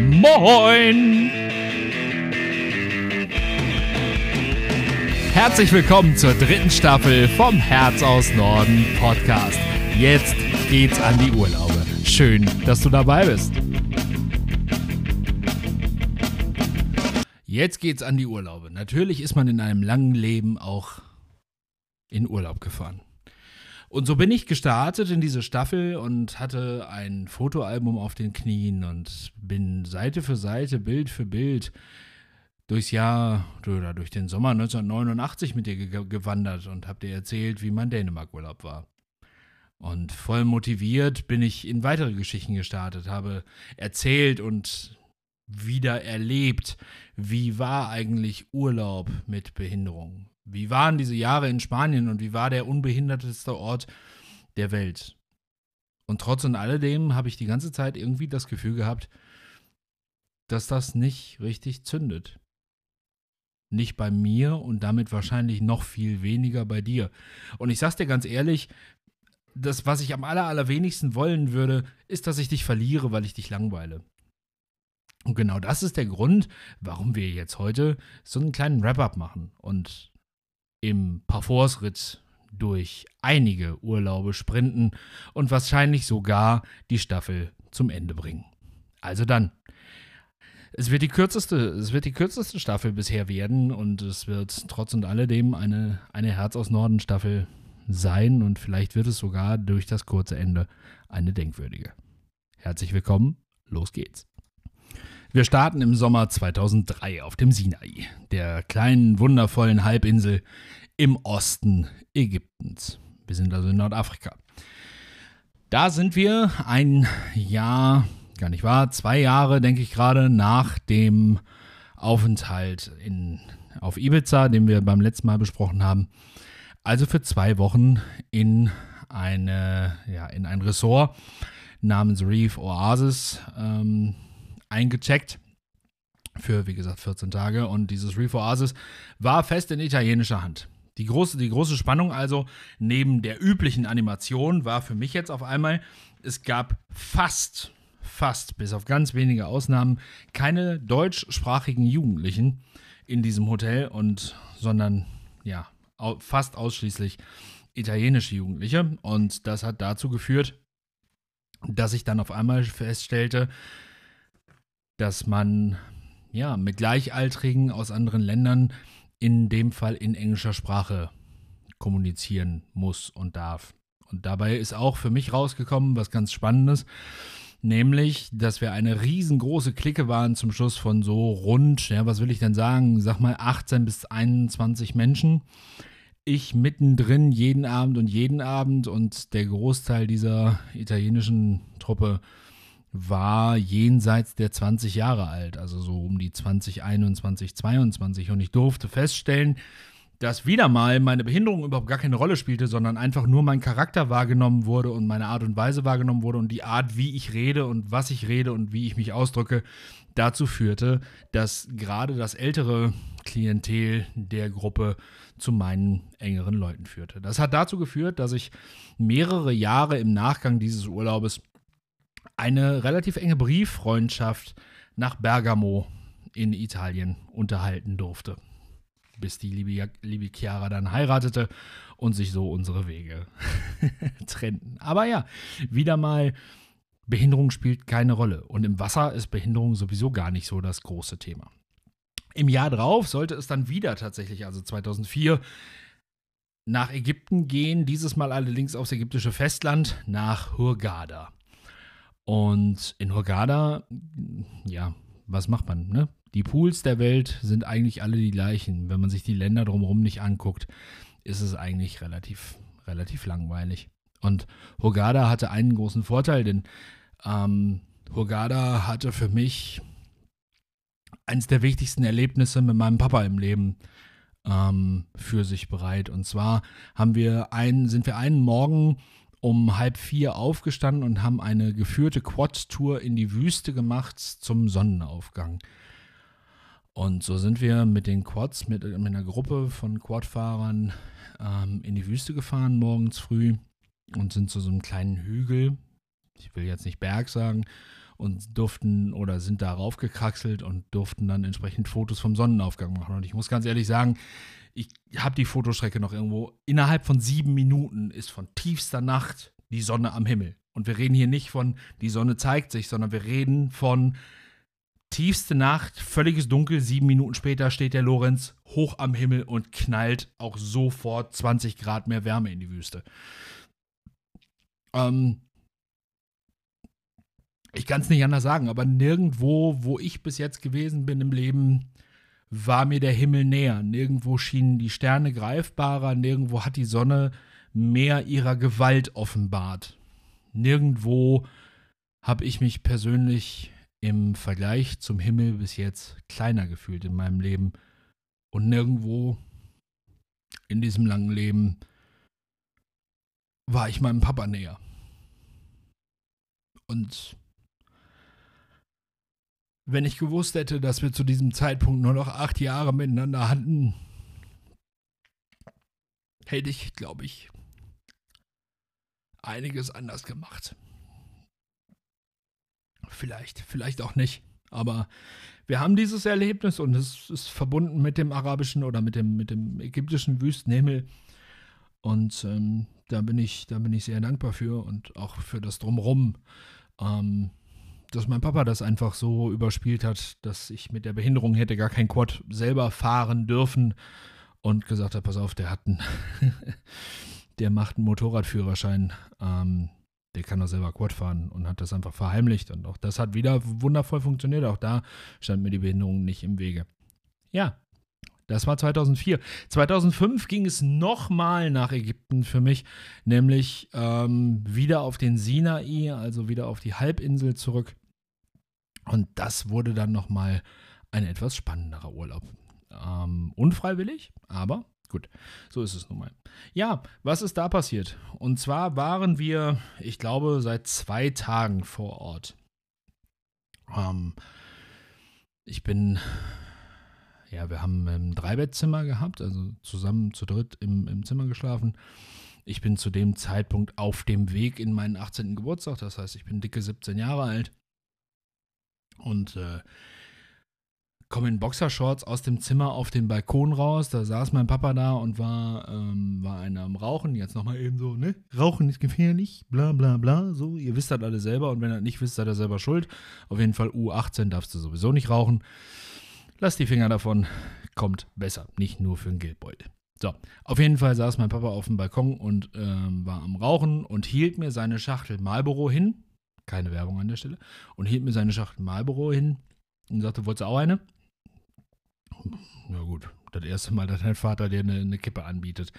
Moin! Herzlich willkommen zur dritten Staffel vom Herz aus Norden Podcast. Jetzt geht's an die Urlaube. Schön, dass du dabei bist. Jetzt geht's an die Urlaube. Natürlich ist man in einem langen Leben auch in Urlaub gefahren. Und so bin ich gestartet in diese Staffel und hatte ein Fotoalbum auf den Knien und bin Seite für Seite, Bild für Bild durchs Jahr oder durch den Sommer 1989 mit dir gewandert und habe dir erzählt, wie mein Dänemark-Urlaub war. Und voll motiviert bin ich in weitere Geschichten gestartet, habe erzählt und wieder erlebt, wie war eigentlich Urlaub mit Behinderung? Wie waren diese Jahre in Spanien und wie war der unbehinderteste Ort der Welt? Und trotz und alledem habe ich die ganze Zeit irgendwie das Gefühl gehabt, dass das nicht richtig zündet. Nicht bei mir und damit wahrscheinlich noch viel weniger bei dir. Und ich sag's dir ganz ehrlich, das, was ich am aller, allerwenigsten wollen würde, ist, dass ich dich verliere, weil ich dich langweile. Und genau das ist der Grund, warum wir jetzt heute so einen kleinen Wrap-up machen und im Parforce-Ritt durch einige Urlaube sprinten und wahrscheinlich sogar die Staffel zum Ende bringen. Also dann. Es wird die kürzeste, es wird die kürzeste Staffel bisher werden und es wird trotz und alledem eine, eine Herz aus Norden Staffel sein und vielleicht wird es sogar durch das kurze Ende eine denkwürdige. Herzlich willkommen, los geht's. Wir starten im Sommer 2003 auf dem Sinai, der kleinen, wundervollen Halbinsel im Osten Ägyptens. Wir sind also in Nordafrika. Da sind wir ein Jahr, gar nicht wahr, zwei Jahre, denke ich gerade, nach dem Aufenthalt in, auf Ibiza, den wir beim letzten Mal besprochen haben. Also für zwei Wochen in, eine, ja, in ein Ressort namens Reef Oasis. Ähm, eingecheckt für, wie gesagt, 14 Tage. Und dieses Reef Oasis war fest in italienischer Hand. Die große, die große Spannung also neben der üblichen Animation war für mich jetzt auf einmal, es gab fast, fast, bis auf ganz wenige Ausnahmen, keine deutschsprachigen Jugendlichen in diesem Hotel und, sondern, ja, fast ausschließlich italienische Jugendliche. Und das hat dazu geführt, dass ich dann auf einmal feststellte, dass man ja mit Gleichaltrigen aus anderen Ländern in dem Fall in englischer Sprache kommunizieren muss und darf. Und dabei ist auch für mich rausgekommen, was ganz Spannendes, nämlich, dass wir eine riesengroße Clique waren zum Schluss von so rund, ja, was will ich denn sagen, sag mal 18 bis 21 Menschen. Ich mittendrin jeden Abend und jeden Abend und der Großteil dieser italienischen Truppe war jenseits der 20 Jahre alt, also so um die 20, 21, 22. Und ich durfte feststellen, dass wieder mal meine Behinderung überhaupt gar keine Rolle spielte, sondern einfach nur mein Charakter wahrgenommen wurde und meine Art und Weise wahrgenommen wurde und die Art, wie ich rede und was ich rede und wie ich mich ausdrücke, dazu führte, dass gerade das ältere Klientel der Gruppe zu meinen engeren Leuten führte. Das hat dazu geführt, dass ich mehrere Jahre im Nachgang dieses Urlaubes eine relativ enge Brieffreundschaft nach Bergamo in Italien unterhalten durfte. Bis die liebe, liebe Chiara dann heiratete und sich so unsere Wege trennten. Aber ja, wieder mal, Behinderung spielt keine Rolle. Und im Wasser ist Behinderung sowieso gar nicht so das große Thema. Im Jahr drauf sollte es dann wieder tatsächlich, also 2004, nach Ägypten gehen, dieses Mal allerdings aufs ägyptische Festland, nach Hurghada. Und in Hurghada, ja, was macht man? Ne? Die Pools der Welt sind eigentlich alle die gleichen. Wenn man sich die Länder drumherum nicht anguckt, ist es eigentlich relativ, relativ langweilig. Und Hurghada hatte einen großen Vorteil, denn ähm, Hurghada hatte für mich eines der wichtigsten Erlebnisse mit meinem Papa im Leben ähm, für sich bereit. Und zwar haben wir einen, sind wir einen Morgen um halb vier aufgestanden und haben eine geführte Quad-Tour in die Wüste gemacht zum Sonnenaufgang. Und so sind wir mit den Quads, mit, mit einer Gruppe von Quadfahrern ähm, in die Wüste gefahren morgens früh und sind zu so einem kleinen Hügel, ich will jetzt nicht Berg sagen, und durften oder sind da raufgekraxelt und durften dann entsprechend Fotos vom Sonnenaufgang machen. Und ich muss ganz ehrlich sagen, ich habe die Fotostrecke noch irgendwo. Innerhalb von sieben Minuten ist von tiefster Nacht die Sonne am Himmel. Und wir reden hier nicht von, die Sonne zeigt sich, sondern wir reden von tiefste Nacht, völliges Dunkel, sieben Minuten später steht der Lorenz hoch am Himmel und knallt auch sofort 20 Grad mehr Wärme in die Wüste. Ähm, ich kann es nicht anders sagen, aber nirgendwo, wo ich bis jetzt gewesen bin im Leben, war mir der Himmel näher. Nirgendwo schienen die Sterne greifbarer, nirgendwo hat die Sonne mehr ihrer Gewalt offenbart. Nirgendwo habe ich mich persönlich im Vergleich zum Himmel bis jetzt kleiner gefühlt in meinem Leben. Und nirgendwo in diesem langen Leben war ich meinem Papa näher. Und wenn ich gewusst hätte, dass wir zu diesem Zeitpunkt nur noch acht Jahre miteinander hatten, hätte ich, glaube ich, einiges anders gemacht. Vielleicht, vielleicht auch nicht. Aber wir haben dieses Erlebnis und es ist verbunden mit dem arabischen oder mit dem, mit dem ägyptischen Wüstenhimmel. Und ähm, da bin ich, da bin ich sehr dankbar für und auch für das Drumrum. Ähm, dass mein Papa das einfach so überspielt hat, dass ich mit der Behinderung hätte gar kein Quad selber fahren dürfen und gesagt hat, pass auf, der hat einen, der macht einen Motorradführerschein, ähm, der kann doch selber Quad fahren und hat das einfach verheimlicht und auch das hat wieder wundervoll funktioniert, auch da stand mir die Behinderung nicht im Wege. Ja, das war 2004. 2005 ging es nochmal nach Ägypten für mich, nämlich ähm, wieder auf den Sinai, also wieder auf die Halbinsel zurück. Und das wurde dann nochmal ein etwas spannenderer Urlaub. Ähm, unfreiwillig, aber gut, so ist es nun mal. Ja, was ist da passiert? Und zwar waren wir, ich glaube, seit zwei Tagen vor Ort. Ähm, ich bin ja, wir haben ein Dreibettzimmer gehabt, also zusammen zu dritt im, im Zimmer geschlafen. Ich bin zu dem Zeitpunkt auf dem Weg in meinen 18. Geburtstag, das heißt, ich bin dicke 17 Jahre alt und äh, komme in Boxershorts aus dem Zimmer auf den Balkon raus. Da saß mein Papa da und war, ähm, war einer am Rauchen. Jetzt nochmal eben so, ne? Rauchen ist gefährlich, bla bla bla. So, ihr wisst das alle selber und wenn ihr nicht wisst, seid ihr selber schuld. Auf jeden Fall U18 darfst du sowieso nicht rauchen. Lass die Finger davon, kommt besser, nicht nur für einen Geldbeutel. So, auf jeden Fall saß mein Papa auf dem Balkon und ähm, war am Rauchen und hielt mir seine Schachtel Marlboro hin. Keine Werbung an der Stelle. Und hielt mir seine Schachtel Marlboro hin und sagte, wolltest du auch eine? Ja gut, das erste Mal, dass dein Vater dir eine, eine Kippe anbietet.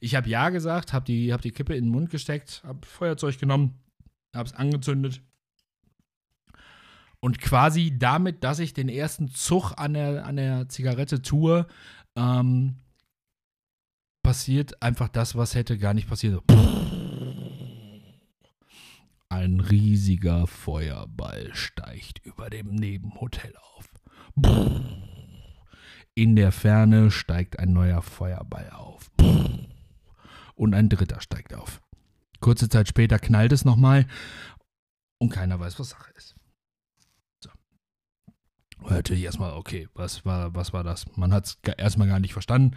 Ich habe ja gesagt, habe die, hab die Kippe in den Mund gesteckt, habe Feuerzeug genommen, habe es angezündet und quasi damit, dass ich den ersten Zug an der, an der Zigarette tue, ähm, passiert einfach das, was hätte gar nicht passiert. Ein riesiger Feuerball steigt über dem Nebenhotel auf. In der Ferne steigt ein neuer Feuerball auf. Und ein dritter steigt auf. Kurze Zeit später knallt es nochmal und keiner weiß, was Sache ist natürlich erstmal, okay, was war, was war das? Man hat es erstmal gar nicht verstanden.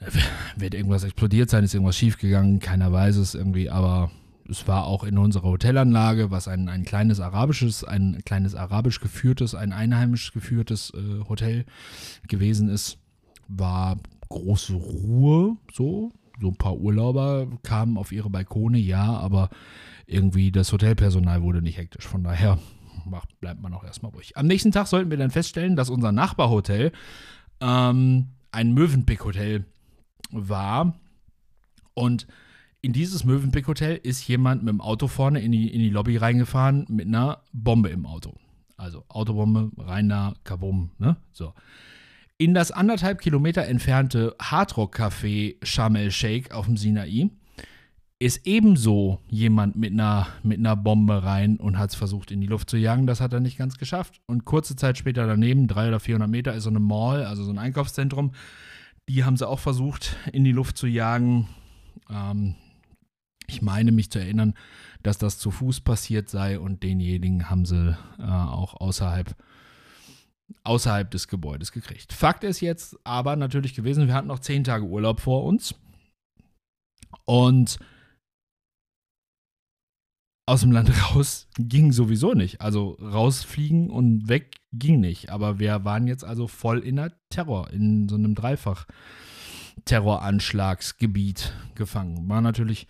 Wird irgendwas explodiert sein, ist irgendwas schiefgegangen, keiner weiß es irgendwie, aber es war auch in unserer Hotelanlage, was ein, ein kleines arabisches, ein kleines arabisch geführtes, ein einheimisch geführtes äh, Hotel gewesen ist, war große Ruhe, so. So ein paar Urlauber kamen auf ihre Balkone, ja, aber irgendwie das Hotelpersonal wurde nicht hektisch. Von daher macht, bleibt man auch erstmal ruhig. Am nächsten Tag sollten wir dann feststellen, dass unser Nachbarhotel ähm, ein Mövenpick-Hotel war. Und in dieses Mövenpick-Hotel ist jemand mit dem Auto vorne in die, in die Lobby reingefahren mit einer Bombe im Auto. Also Autobombe, rein da, kabum, ne? So. In das anderthalb Kilometer entfernte Hardrock-Café Sharm el Sheikh auf dem Sinai ist ebenso jemand mit einer, mit einer Bombe rein und hat es versucht in die Luft zu jagen. Das hat er nicht ganz geschafft. Und kurze Zeit später daneben, 300 oder 400 Meter, ist so eine Mall, also so ein Einkaufszentrum. Die haben sie auch versucht in die Luft zu jagen. Ähm, ich meine mich zu erinnern, dass das zu Fuß passiert sei und denjenigen haben sie äh, auch außerhalb, außerhalb des Gebäudes gekriegt. Fakt ist jetzt aber natürlich gewesen, wir hatten noch zehn Tage Urlaub vor uns und aus dem Land raus ging sowieso nicht. Also rausfliegen und weg ging nicht. Aber wir waren jetzt also voll in der Terror, in so einem Dreifach-Terroranschlagsgebiet gefangen. War natürlich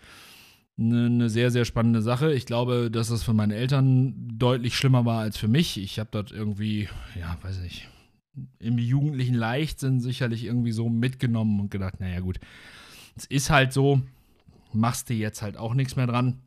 eine, eine sehr, sehr spannende Sache. Ich glaube, dass das für meine Eltern deutlich schlimmer war als für mich. Ich habe dort irgendwie, ja, weiß nicht, im jugendlichen Leichtsinn sicherlich irgendwie so mitgenommen und gedacht, naja gut, es ist halt so, machst du jetzt halt auch nichts mehr dran.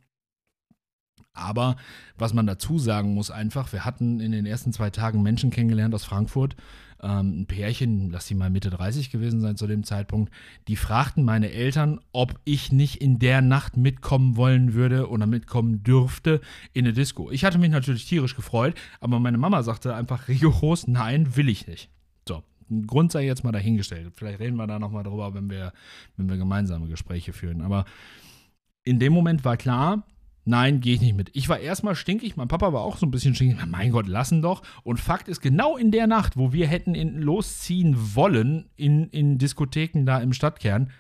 Aber was man dazu sagen muss, einfach, wir hatten in den ersten zwei Tagen Menschen kennengelernt aus Frankfurt, ähm, ein Pärchen, lass sie mal Mitte 30 gewesen sein zu dem Zeitpunkt, die fragten meine Eltern, ob ich nicht in der Nacht mitkommen wollen würde oder mitkommen dürfte in eine Disco. Ich hatte mich natürlich tierisch gefreut, aber meine Mama sagte einfach rigoros, nein, will ich nicht. So, Grund sei jetzt mal dahingestellt. Vielleicht reden wir da nochmal drüber, wenn wir, wenn wir gemeinsame Gespräche führen. Aber in dem Moment war klar, Nein, gehe ich nicht mit. Ich war erstmal stinkig, mein Papa war auch so ein bisschen stinkig. Mein Gott, lassen doch. Und Fakt ist, genau in der Nacht, wo wir hätten in, losziehen wollen, in, in Diskotheken da im Stadtkern,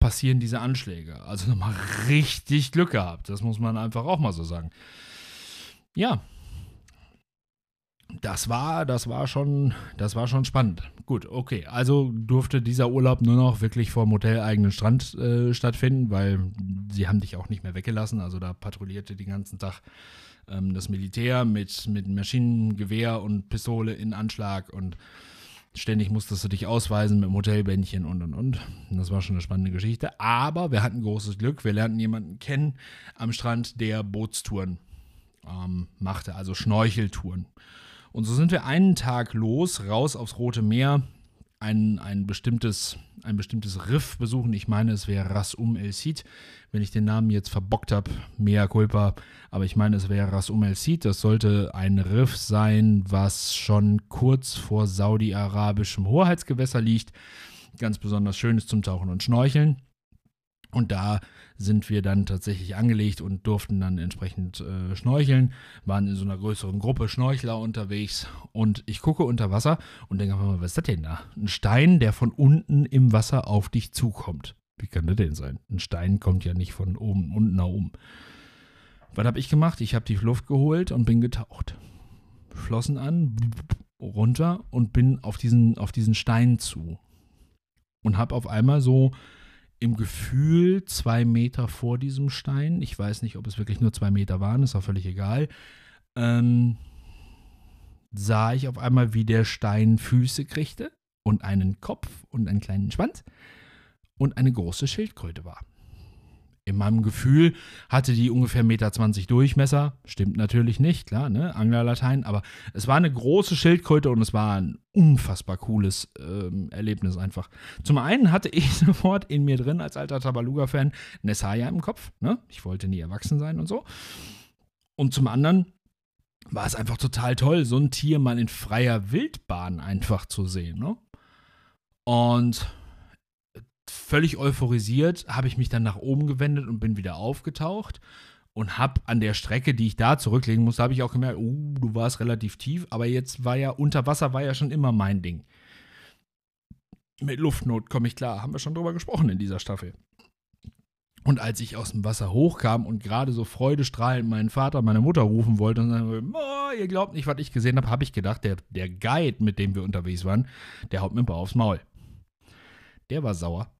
passieren diese Anschläge. Also nochmal richtig Glück gehabt. Das muss man einfach auch mal so sagen. Ja, das war, das war schon, das war schon spannend. Gut, okay. Also durfte dieser Urlaub nur noch wirklich vor dem hoteleigenen Strand äh, stattfinden, weil sie haben dich auch nicht mehr weggelassen. Also da patrouillierte den ganzen Tag ähm, das Militär mit, mit Maschinengewehr und Pistole in Anschlag und ständig musstest du dich ausweisen mit dem Hotelbändchen und und und. Das war schon eine spannende Geschichte. Aber wir hatten großes Glück. Wir lernten jemanden kennen am Strand, der Bootstouren ähm, machte, also Schnorcheltouren. Und so sind wir einen Tag los, raus aufs Rote Meer, ein, ein, bestimmtes, ein bestimmtes Riff besuchen. Ich meine, es wäre Ras Um El Cid. Wenn ich den Namen jetzt verbockt habe, mea culpa. Aber ich meine, es wäre Ras Um El Cid. Das sollte ein Riff sein, was schon kurz vor saudi-arabischem Hoheitsgewässer liegt. Ganz besonders schön ist zum Tauchen und Schnorcheln. Und da sind wir dann tatsächlich angelegt und durften dann entsprechend äh, schnorcheln, waren in so einer größeren Gruppe Schnorchler unterwegs und ich gucke unter Wasser und denke mal, was ist das denn da? Ein Stein, der von unten im Wasser auf dich zukommt. Wie kann das denn sein? Ein Stein kommt ja nicht von oben unten nach oben. Was habe ich gemacht? Ich habe die Luft geholt und bin getaucht. Flossen an, runter und bin auf diesen, auf diesen Stein zu. Und habe auf einmal so im Gefühl zwei Meter vor diesem Stein, ich weiß nicht, ob es wirklich nur zwei Meter waren, ist auch völlig egal, ähm, sah ich auf einmal, wie der Stein Füße kriegte und einen Kopf und einen kleinen Schwanz und eine große Schildkröte war. In meinem Gefühl hatte die ungefähr 1,20 Meter Durchmesser. Stimmt natürlich nicht, klar, ne? Anglerlatein. Aber es war eine große Schildkröte und es war ein unfassbar cooles ähm, Erlebnis einfach. Zum einen hatte ich sofort in mir drin, als alter Tabaluga-Fan, Nessaya im Kopf. Ne? Ich wollte nie erwachsen sein und so. Und zum anderen war es einfach total toll, so ein Tier mal in freier Wildbahn einfach zu sehen. Ne? Und völlig euphorisiert habe ich mich dann nach oben gewendet und bin wieder aufgetaucht und habe an der Strecke, die ich da zurücklegen musste, habe ich auch gemerkt, oh, du warst relativ tief, aber jetzt war ja unter Wasser war ja schon immer mein Ding. Mit Luftnot komme ich klar, haben wir schon drüber gesprochen in dieser Staffel. Und als ich aus dem Wasser hochkam und gerade so freudestrahlend meinen Vater, meine Mutter rufen wollte und sagen, oh, ihr glaubt nicht, was ich gesehen habe, habe ich gedacht, der, der Guide, mit dem wir unterwegs waren, der haut mir ein paar aufs Maul. Der war sauer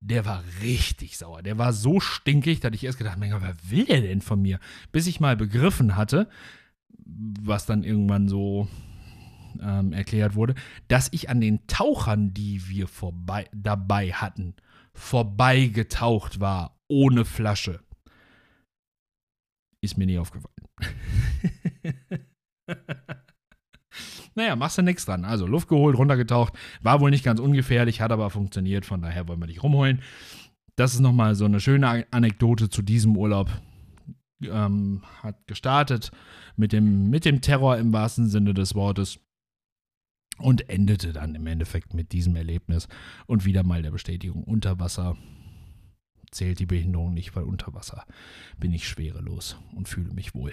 der war richtig sauer. Der war so stinkig, dass ich erst gedacht habe, was will der denn von mir? Bis ich mal begriffen hatte, was dann irgendwann so ähm, erklärt wurde, dass ich an den Tauchern, die wir vorbei, dabei hatten, vorbeigetaucht war, ohne Flasche. Ist mir nie aufgefallen. Naja, machst du nichts dran. Also Luft geholt, runtergetaucht. War wohl nicht ganz ungefährlich, hat aber funktioniert. Von daher wollen wir dich rumholen. Das ist nochmal so eine schöne Anekdote zu diesem Urlaub. Ähm, hat gestartet mit dem, mit dem Terror im wahrsten Sinne des Wortes und endete dann im Endeffekt mit diesem Erlebnis und wieder mal der Bestätigung unter Wasser zählt die Behinderung nicht, weil unter Wasser bin ich schwerelos und fühle mich wohl.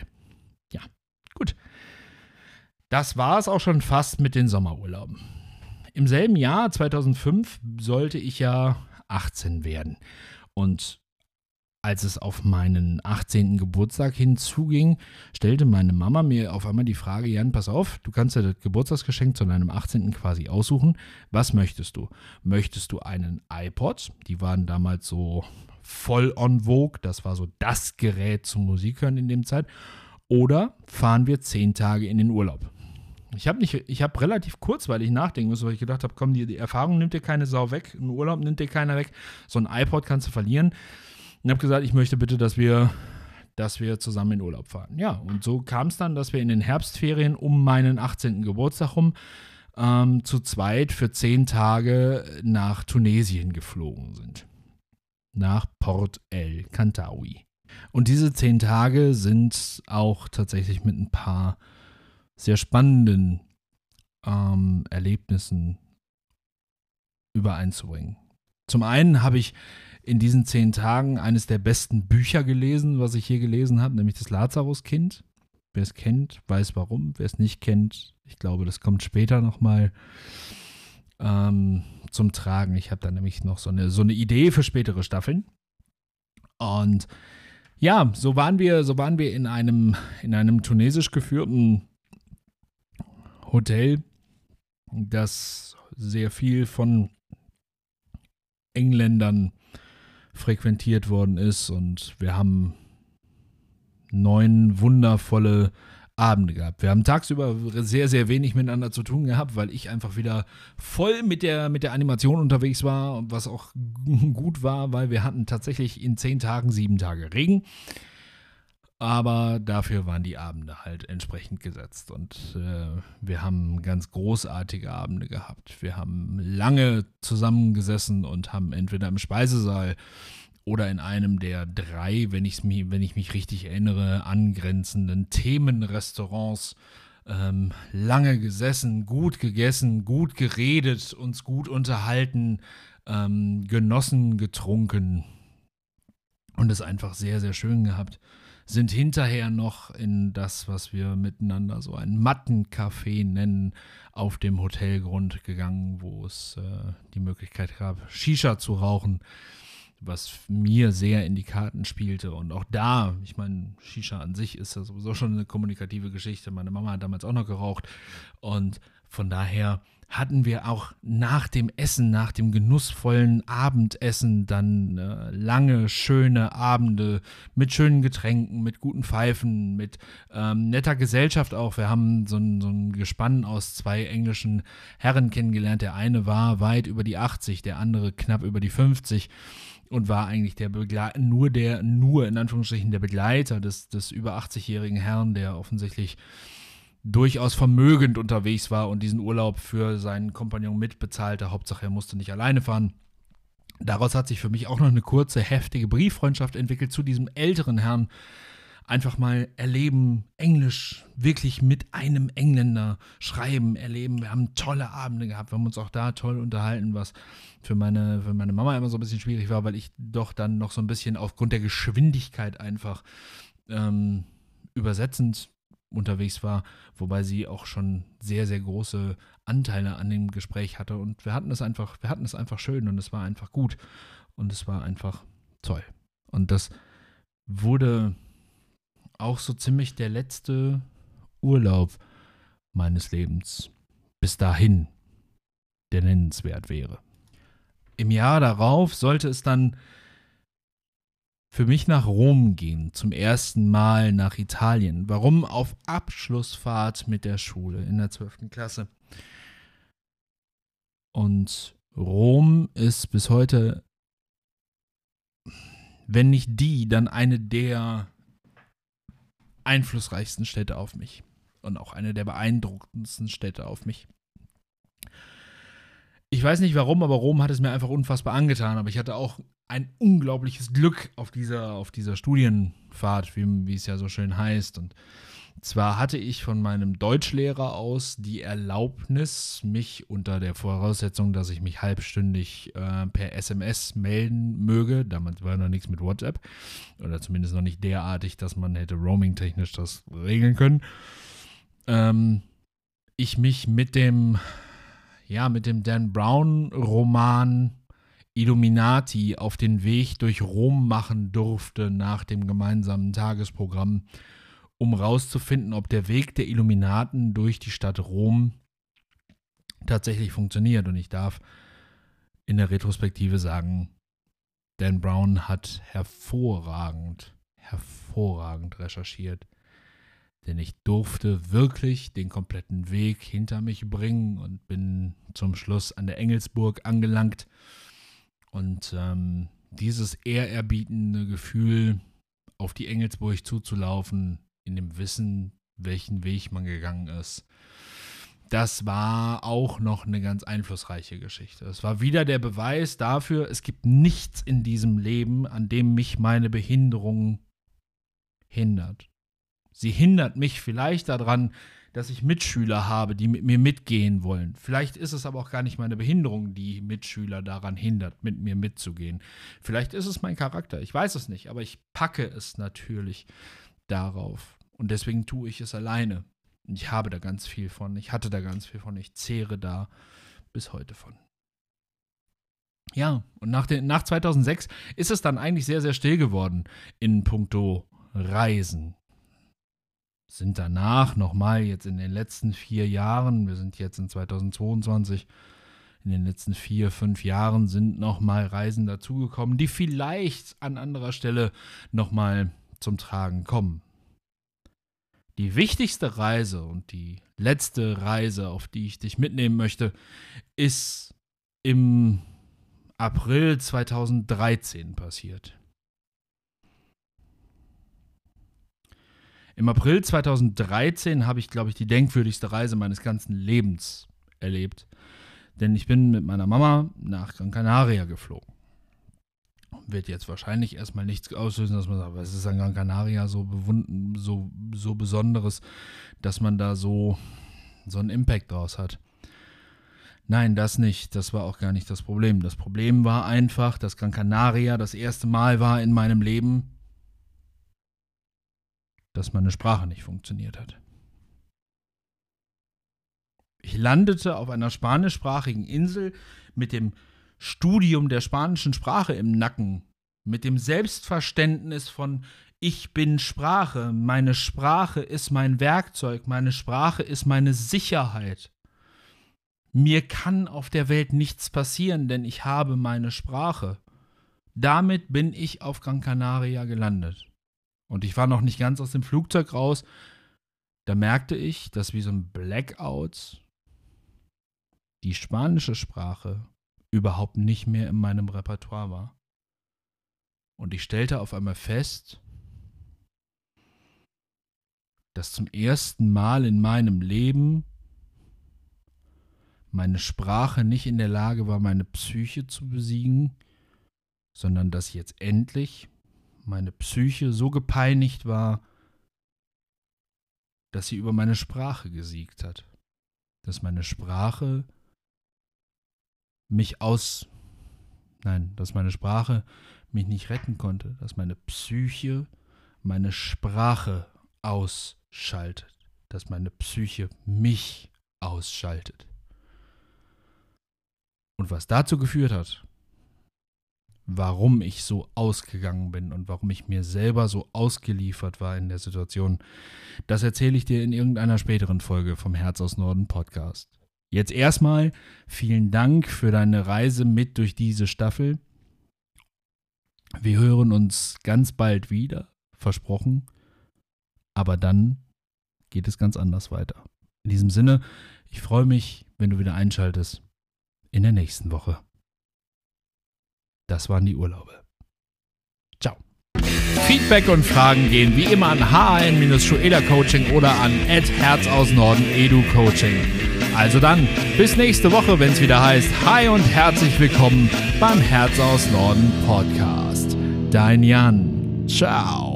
Ja, gut. Das war es auch schon fast mit den Sommerurlauben. Im selben Jahr, 2005, sollte ich ja 18 werden. Und als es auf meinen 18. Geburtstag hinzuging, stellte meine Mama mir auf einmal die Frage, Jan, pass auf, du kannst ja das Geburtstagsgeschenk zu deinem 18. quasi aussuchen. Was möchtest du? Möchtest du einen iPod? Die waren damals so voll on vogue, das war so das Gerät zum Musikhören in dem Zeit. Oder fahren wir zehn Tage in den Urlaub? Ich habe nicht, ich habe relativ kurzweilig nachdenken müssen, weil ich gedacht habe, komm, die, die Erfahrung nimmt dir keine Sau weg, einen Urlaub nimmt dir keiner weg, so ein iPod kannst du verlieren. Und habe gesagt, ich möchte bitte, dass wir, dass wir zusammen in Urlaub fahren. Ja, und so kam es dann, dass wir in den Herbstferien um meinen 18. Geburtstag rum ähm, zu zweit für zehn Tage nach Tunesien geflogen sind. Nach Port El Kantawi. Und diese zehn Tage sind auch tatsächlich mit ein paar sehr spannenden ähm, Erlebnissen übereinzubringen. Zum einen habe ich in diesen zehn Tagen eines der besten Bücher gelesen, was ich je gelesen habe, nämlich das Lazarus-Kind. Wer es kennt, weiß warum. Wer es nicht kennt, ich glaube, das kommt später nochmal ähm, zum Tragen. Ich habe da nämlich noch so eine, so eine Idee für spätere Staffeln. Und ja, so waren wir, so waren wir in einem, in einem tunesisch geführten Hotel, das sehr viel von Engländern frequentiert worden ist und wir haben neun wundervolle Abende gehabt. Wir haben tagsüber sehr, sehr wenig miteinander zu tun gehabt, weil ich einfach wieder voll mit der, mit der Animation unterwegs war, was auch gut war, weil wir hatten tatsächlich in zehn Tagen sieben Tage Regen. Aber dafür waren die Abende halt entsprechend gesetzt. Und äh, wir haben ganz großartige Abende gehabt. Wir haben lange zusammengesessen und haben entweder im Speisesaal oder in einem der drei, wenn, ich's mir, wenn ich mich richtig erinnere, angrenzenden Themenrestaurants ähm, lange gesessen, gut gegessen, gut geredet, uns gut unterhalten, ähm, genossen, getrunken und es einfach sehr, sehr schön gehabt sind hinterher noch in das, was wir miteinander so ein Mattencafé nennen, auf dem Hotelgrund gegangen, wo es äh, die Möglichkeit gab, Shisha zu rauchen, was mir sehr in die Karten spielte. Und auch da, ich meine, Shisha an sich ist ja sowieso schon eine kommunikative Geschichte. Meine Mama hat damals auch noch geraucht. Und von daher hatten wir auch nach dem Essen, nach dem genussvollen Abendessen dann äh, lange, schöne Abende mit schönen Getränken, mit guten Pfeifen, mit ähm, netter Gesellschaft auch. Wir haben so ein, so ein Gespann aus zwei englischen Herren kennengelernt. Der eine war weit über die 80, der andere knapp über die 50 und war eigentlich der Begleiter, nur der, nur in Anführungsstrichen der Begleiter des, des über 80-jährigen Herrn, der offensichtlich durchaus vermögend unterwegs war und diesen Urlaub für seinen Kompagnon mitbezahlte. Hauptsache, er musste nicht alleine fahren. Daraus hat sich für mich auch noch eine kurze, heftige Brieffreundschaft entwickelt zu diesem älteren Herrn. Einfach mal erleben, Englisch wirklich mit einem Engländer schreiben, erleben. Wir haben tolle Abende gehabt, wir haben uns auch da toll unterhalten, was für meine, für meine Mama immer so ein bisschen schwierig war, weil ich doch dann noch so ein bisschen aufgrund der Geschwindigkeit einfach ähm, übersetzend unterwegs war, wobei sie auch schon sehr, sehr große Anteile an dem Gespräch hatte. Und wir hatten es einfach, wir hatten es einfach schön und es war einfach gut und es war einfach toll. Und das wurde auch so ziemlich der letzte Urlaub meines Lebens bis dahin, der nennenswert wäre. Im Jahr darauf sollte es dann für mich nach Rom gehen, zum ersten Mal nach Italien. Warum? Auf Abschlussfahrt mit der Schule in der 12. Klasse. Und Rom ist bis heute, wenn nicht die, dann eine der einflussreichsten Städte auf mich. Und auch eine der beeindruckendsten Städte auf mich. Ich weiß nicht warum, aber Rom hat es mir einfach unfassbar angetan. Aber ich hatte auch ein unglaubliches Glück auf dieser, auf dieser Studienfahrt, wie, wie es ja so schön heißt. Und Zwar hatte ich von meinem Deutschlehrer aus die Erlaubnis, mich unter der Voraussetzung, dass ich mich halbstündig äh, per SMS melden möge, damals war noch nichts mit WhatsApp oder zumindest noch nicht derartig, dass man hätte roaming-technisch das regeln können, ähm, ich mich mit dem, ja, mit dem Dan Brown-Roman Illuminati auf den Weg durch Rom machen durfte nach dem gemeinsamen Tagesprogramm um rauszufinden, ob der Weg der Illuminaten durch die Stadt Rom tatsächlich funktioniert. Und ich darf in der Retrospektive sagen, Dan Brown hat hervorragend, hervorragend recherchiert. Denn ich durfte wirklich den kompletten Weg hinter mich bringen und bin zum Schluss an der Engelsburg angelangt. Und ähm, dieses ehrerbietende Gefühl, auf die Engelsburg zuzulaufen, in dem Wissen, welchen Weg man gegangen ist. Das war auch noch eine ganz einflussreiche Geschichte. Es war wieder der Beweis dafür, es gibt nichts in diesem Leben, an dem mich meine Behinderung hindert. Sie hindert mich vielleicht daran, dass ich Mitschüler habe, die mit mir mitgehen wollen. Vielleicht ist es aber auch gar nicht meine Behinderung, die Mitschüler daran hindert, mit mir mitzugehen. Vielleicht ist es mein Charakter, ich weiß es nicht, aber ich packe es natürlich darauf. Und deswegen tue ich es alleine. Und ich habe da ganz viel von. Ich hatte da ganz viel von. Ich zehre da bis heute von. Ja, und nach, den, nach 2006 ist es dann eigentlich sehr, sehr still geworden in puncto Reisen. Sind danach nochmal jetzt in den letzten vier Jahren, wir sind jetzt in 2022, in den letzten vier, fünf Jahren sind nochmal Reisen dazugekommen, die vielleicht an anderer Stelle nochmal zum Tragen kommen. Die wichtigste Reise und die letzte Reise, auf die ich dich mitnehmen möchte, ist im April 2013 passiert. Im April 2013 habe ich, glaube ich, die denkwürdigste Reise meines ganzen Lebens erlebt. Denn ich bin mit meiner Mama nach Gran Canaria geflogen wird jetzt wahrscheinlich erstmal nichts auslösen, dass man sagt, was ist an Gran Canaria so, so, so Besonderes, dass man da so, so einen Impact draus hat. Nein, das nicht. Das war auch gar nicht das Problem. Das Problem war einfach, dass Gran Canaria das erste Mal war in meinem Leben, dass meine Sprache nicht funktioniert hat. Ich landete auf einer spanischsprachigen Insel mit dem Studium der spanischen Sprache im Nacken, mit dem Selbstverständnis von ich bin Sprache, meine Sprache ist mein Werkzeug, meine Sprache ist meine Sicherheit. Mir kann auf der Welt nichts passieren, denn ich habe meine Sprache. Damit bin ich auf Gran Canaria gelandet. Und ich war noch nicht ganz aus dem Flugzeug raus. Da merkte ich, dass wie so ein Blackout die spanische Sprache überhaupt nicht mehr in meinem Repertoire war. Und ich stellte auf einmal fest, dass zum ersten Mal in meinem Leben meine Sprache nicht in der Lage war, meine Psyche zu besiegen, sondern dass jetzt endlich meine Psyche so gepeinigt war, dass sie über meine Sprache gesiegt hat, dass meine Sprache mich aus, nein, dass meine Sprache mich nicht retten konnte, dass meine Psyche meine Sprache ausschaltet, dass meine Psyche mich ausschaltet. Und was dazu geführt hat, warum ich so ausgegangen bin und warum ich mir selber so ausgeliefert war in der Situation, das erzähle ich dir in irgendeiner späteren Folge vom Herz aus Norden Podcast. Jetzt erstmal vielen Dank für deine Reise mit durch diese Staffel. Wir hören uns ganz bald wieder, versprochen. Aber dann geht es ganz anders weiter. In diesem Sinne, ich freue mich, wenn du wieder einschaltest in der nächsten Woche. Das waren die Urlaube. Ciao. Feedback und Fragen gehen wie immer an hn-schuela Coaching oder an Herz aus Norden Edu Coaching. Also dann, bis nächste Woche, wenn es wieder heißt, hi und herzlich willkommen beim Herz aus Norden Podcast. Dein Jan. Ciao.